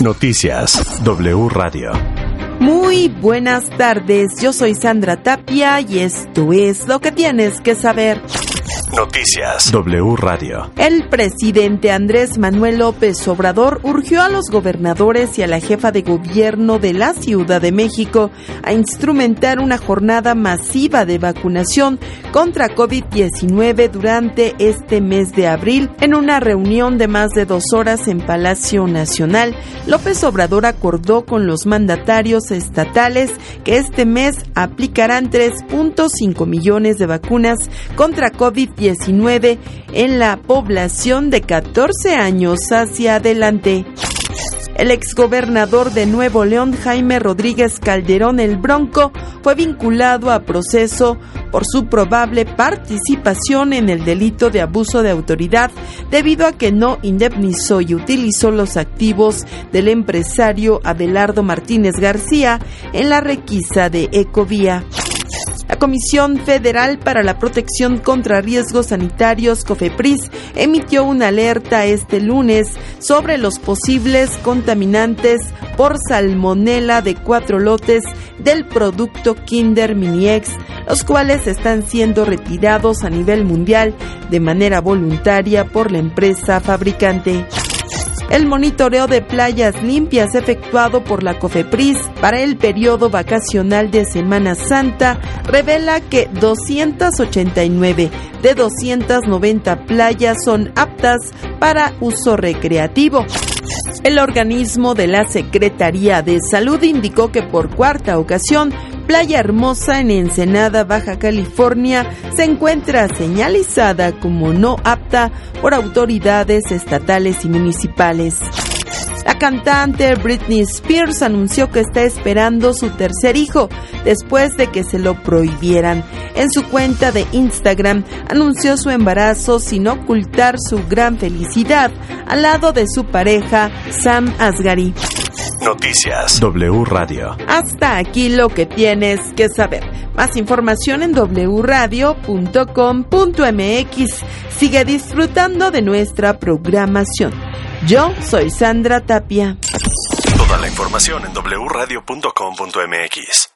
Noticias W Radio. Muy buenas tardes, yo soy Sandra Tapia y esto es lo que tienes que saber. Noticias W Radio. El presidente Andrés Manuel López Obrador urgió a los gobernadores y a la jefa de gobierno de la Ciudad de México a instrumentar una jornada masiva de vacunación contra COVID-19 durante este mes de abril. En una reunión de más de dos horas en Palacio Nacional, López Obrador acordó con los mandatarios estatales que este mes aplicarán 3.5 millones de vacunas contra COVID-19 19 en la población de 14 años hacia adelante. El exgobernador de Nuevo León, Jaime Rodríguez Calderón el Bronco, fue vinculado a proceso por su probable participación en el delito de abuso de autoridad debido a que no indemnizó y utilizó los activos del empresario Abelardo Martínez García en la requisa de Ecovía. La Comisión Federal para la Protección contra Riesgos Sanitarios, COFEPRIS, emitió una alerta este lunes sobre los posibles contaminantes por salmonela de cuatro lotes del producto Kinder Mini X, los cuales están siendo retirados a nivel mundial de manera voluntaria por la empresa fabricante. El monitoreo de playas limpias efectuado por la COFEPRIS para el periodo vacacional de Semana Santa revela que 289 de 290 playas son aptas para uso recreativo. El organismo de la Secretaría de Salud indicó que por cuarta ocasión Playa Hermosa en Ensenada, Baja California, se encuentra señalizada como no apta por autoridades estatales y municipales. La cantante Britney Spears anunció que está esperando su tercer hijo después de que se lo prohibieran. En su cuenta de Instagram anunció su embarazo sin ocultar su gran felicidad al lado de su pareja Sam Asghari. Noticias W Radio. Hasta aquí lo que tienes que saber. Más información en wradio.com.mx. Sigue disfrutando de nuestra programación. Yo soy Sandra Tapia. Toda la información en wradio.com.mx.